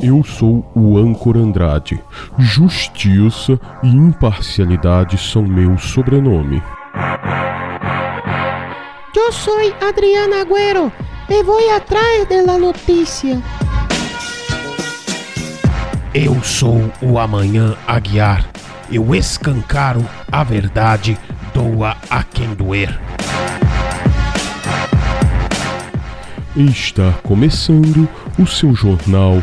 Eu sou o Ancor Andrade. Justiça e imparcialidade são meu sobrenome. Eu sou Adriana Agüero e vou atrás da notícia. Eu sou o Amanhã Aguiar. Eu escancaro a verdade, doa a quem doer. Está começando o seu jornal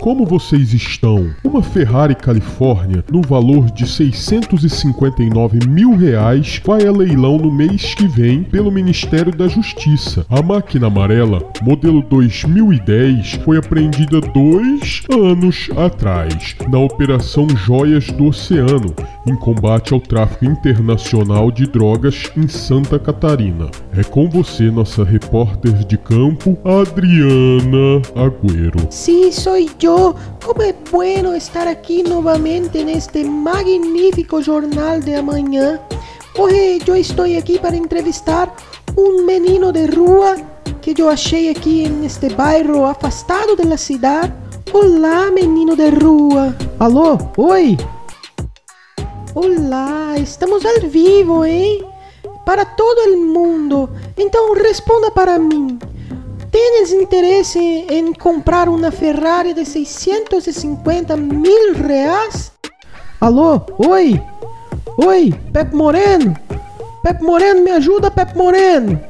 como vocês estão? Uma Ferrari Califórnia, no valor de 659 mil reais, vai a leilão no mês que vem pelo Ministério da Justiça. A máquina amarela, modelo 2010, foi apreendida dois anos atrás, na Operação Joias do Oceano, em combate ao tráfico internacional de drogas em Santa Catarina. É com você, nossa repórter de campo, Adriana Agüero. Sim, sou eu. Como é bueno estar aqui novamente neste magnífico jornal de amanhã. Hoje eu estou aqui para entrevistar um menino de rua que eu achei aqui neste bairro afastado da cidade. Olá, menino de rua. Alô? Oi? Olá, estamos ao vivo, hein? Para todo o mundo. Então responda para mim. Tens interesse em comprar uma Ferrari de 650 mil reais? Alô? Oi? Oi, Pepe Moreno? Pepe Moreno, me ajuda, Pepe Moreno!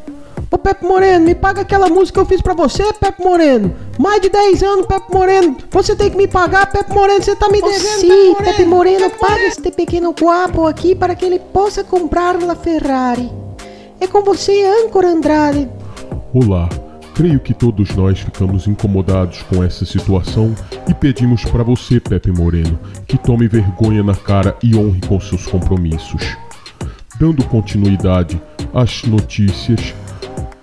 Ô Pepe Moreno, me paga aquela música que eu fiz pra você, Pepe Moreno. Mais de 10 anos, Pepe Moreno. Você tem que me pagar, Pepe Moreno. Você tá me devendo, oh, sim, Pepe Moreno. Pepe Moreno, Pepe paga Moreno. este pequeno guapo aqui para que ele possa comprar a Ferrari. É com você, Âncora Andrade. Olá. Creio que todos nós ficamos incomodados com essa situação e pedimos para você, Pepe Moreno, que tome vergonha na cara e honre com seus compromissos. Dando continuidade às notícias,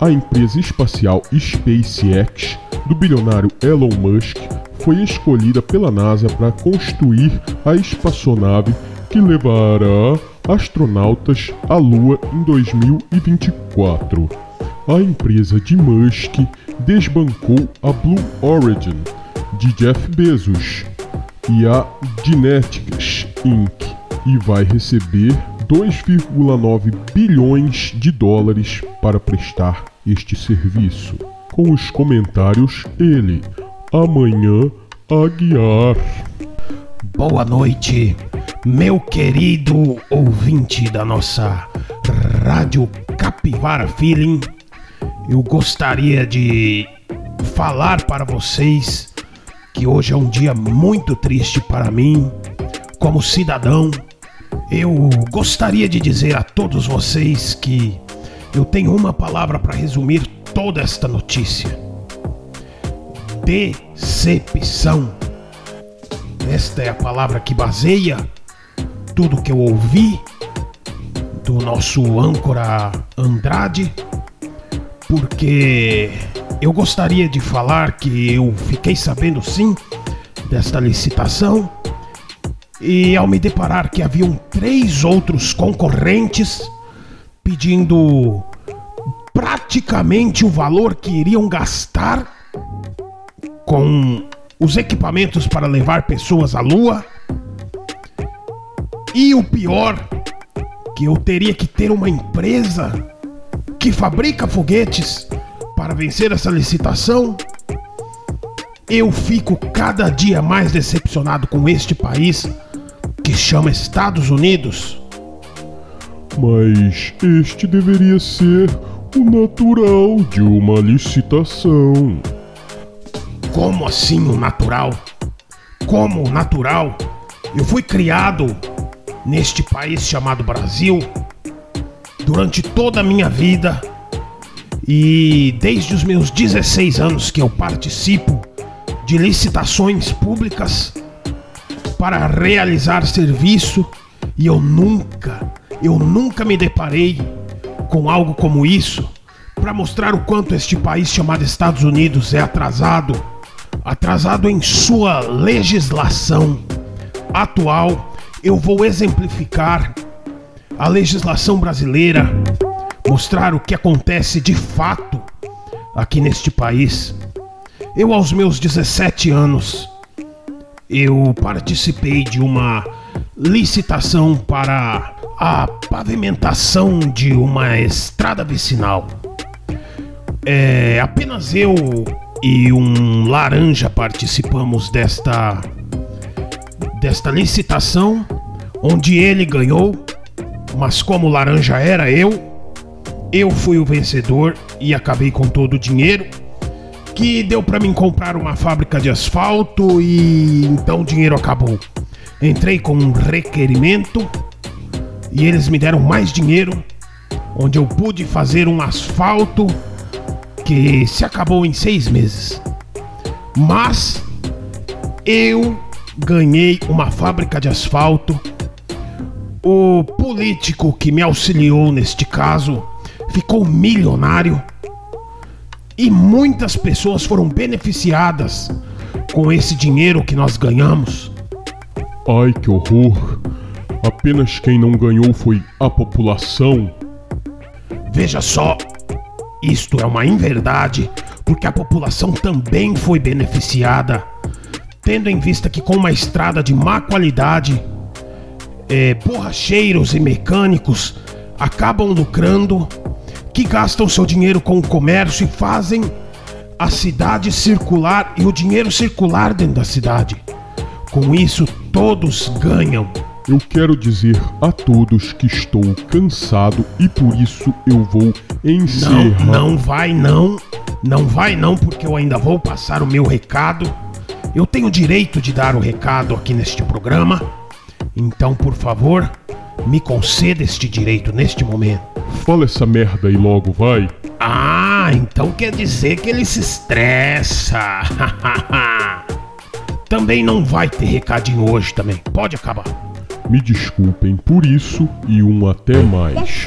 a empresa espacial SpaceX do bilionário Elon Musk foi escolhida pela NASA para construir a espaçonave que levará astronautas à Lua em 2024. A empresa de Musk desbancou a Blue Origin de Jeff Bezos e a Genetics Inc. e vai receber 2,9 bilhões de dólares para prestar este serviço. Com os comentários, ele, amanhã, Aguiar. Boa noite, meu querido ouvinte da nossa Rádio Capivara Feeling. Eu gostaria de falar para vocês que hoje é um dia muito triste para mim, como cidadão eu gostaria de dizer a todos vocês que eu tenho uma palavra para resumir toda esta notícia: decepção. Esta é a palavra que baseia tudo que eu ouvi do nosso âncora Andrade, porque eu gostaria de falar que eu fiquei sabendo sim desta licitação e ao me deparar que haviam três outros concorrentes pedindo praticamente o valor que iriam gastar com os equipamentos para levar pessoas à lua. E o pior, que eu teria que ter uma empresa que fabrica foguetes para vencer essa licitação. Eu fico cada dia mais decepcionado com este país que chama Estados Unidos. Mas este deveria ser o natural de uma licitação. Como assim o natural? Como o natural? Eu fui criado neste país chamado Brasil durante toda a minha vida e desde os meus 16 anos que eu participo de licitações públicas para realizar serviço e eu nunca, eu nunca me deparei com algo como isso. Para mostrar o quanto este país chamado Estados Unidos é atrasado, atrasado em sua legislação, atual, eu vou exemplificar a legislação brasileira, mostrar o que acontece de fato aqui neste país. Eu, aos meus 17 anos, eu participei de uma licitação para a pavimentação de uma estrada vicinal. É, apenas eu e um laranja participamos desta desta licitação, onde ele ganhou, mas como laranja era eu, eu fui o vencedor e acabei com todo o dinheiro que deu para mim comprar uma fábrica de asfalto e então o dinheiro acabou. Entrei com um requerimento e eles me deram mais dinheiro, onde eu pude fazer um asfalto que se acabou em seis meses. Mas eu ganhei uma fábrica de asfalto. O político que me auxiliou neste caso ficou milionário e muitas pessoas foram beneficiadas com esse dinheiro que nós ganhamos. Ai, que horror! Apenas quem não ganhou foi a população. Veja só, isto é uma inverdade, porque a população também foi beneficiada, tendo em vista que com uma estrada de má qualidade, é, borracheiros e mecânicos acabam lucrando, que gastam seu dinheiro com o comércio e fazem a cidade circular e o dinheiro circular dentro da cidade. Com isso, todos ganham. Eu quero dizer a todos que estou cansado e por isso eu vou encerrar. Não, não vai não. Não vai não, porque eu ainda vou passar o meu recado. Eu tenho direito de dar o recado aqui neste programa. Então, por favor, me conceda este direito neste momento. Fala essa merda aí logo, vai. Ah, então quer dizer que ele se estressa. também não vai ter recadinho hoje também. Pode acabar. Me desculpem por isso e um até mais.